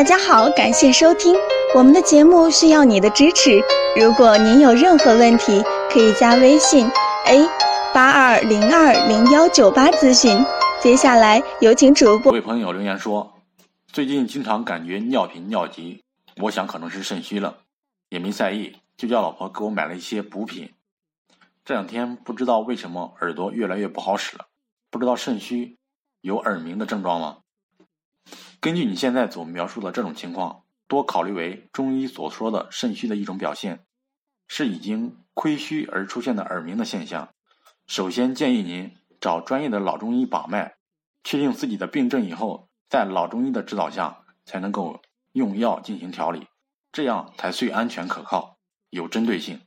大家好，感谢收听我们的节目，需要你的支持。如果您有任何问题，可以加微信 a 八二零二零幺九八咨询。接下来有请主播。各位朋友留言说，最近经常感觉尿频尿急，我想可能是肾虚了，也没在意，就叫老婆给我买了一些补品。这两天不知道为什么耳朵越来越不好使了，不知道肾虚有耳鸣的症状吗？根据你现在所描述的这种情况，多考虑为中医所说的肾虚的一种表现，是已经亏虚而出现的耳鸣的现象。首先建议您找专业的老中医把脉，确定自己的病症以后，在老中医的指导下才能够用药进行调理，这样才最安全可靠、有针对性。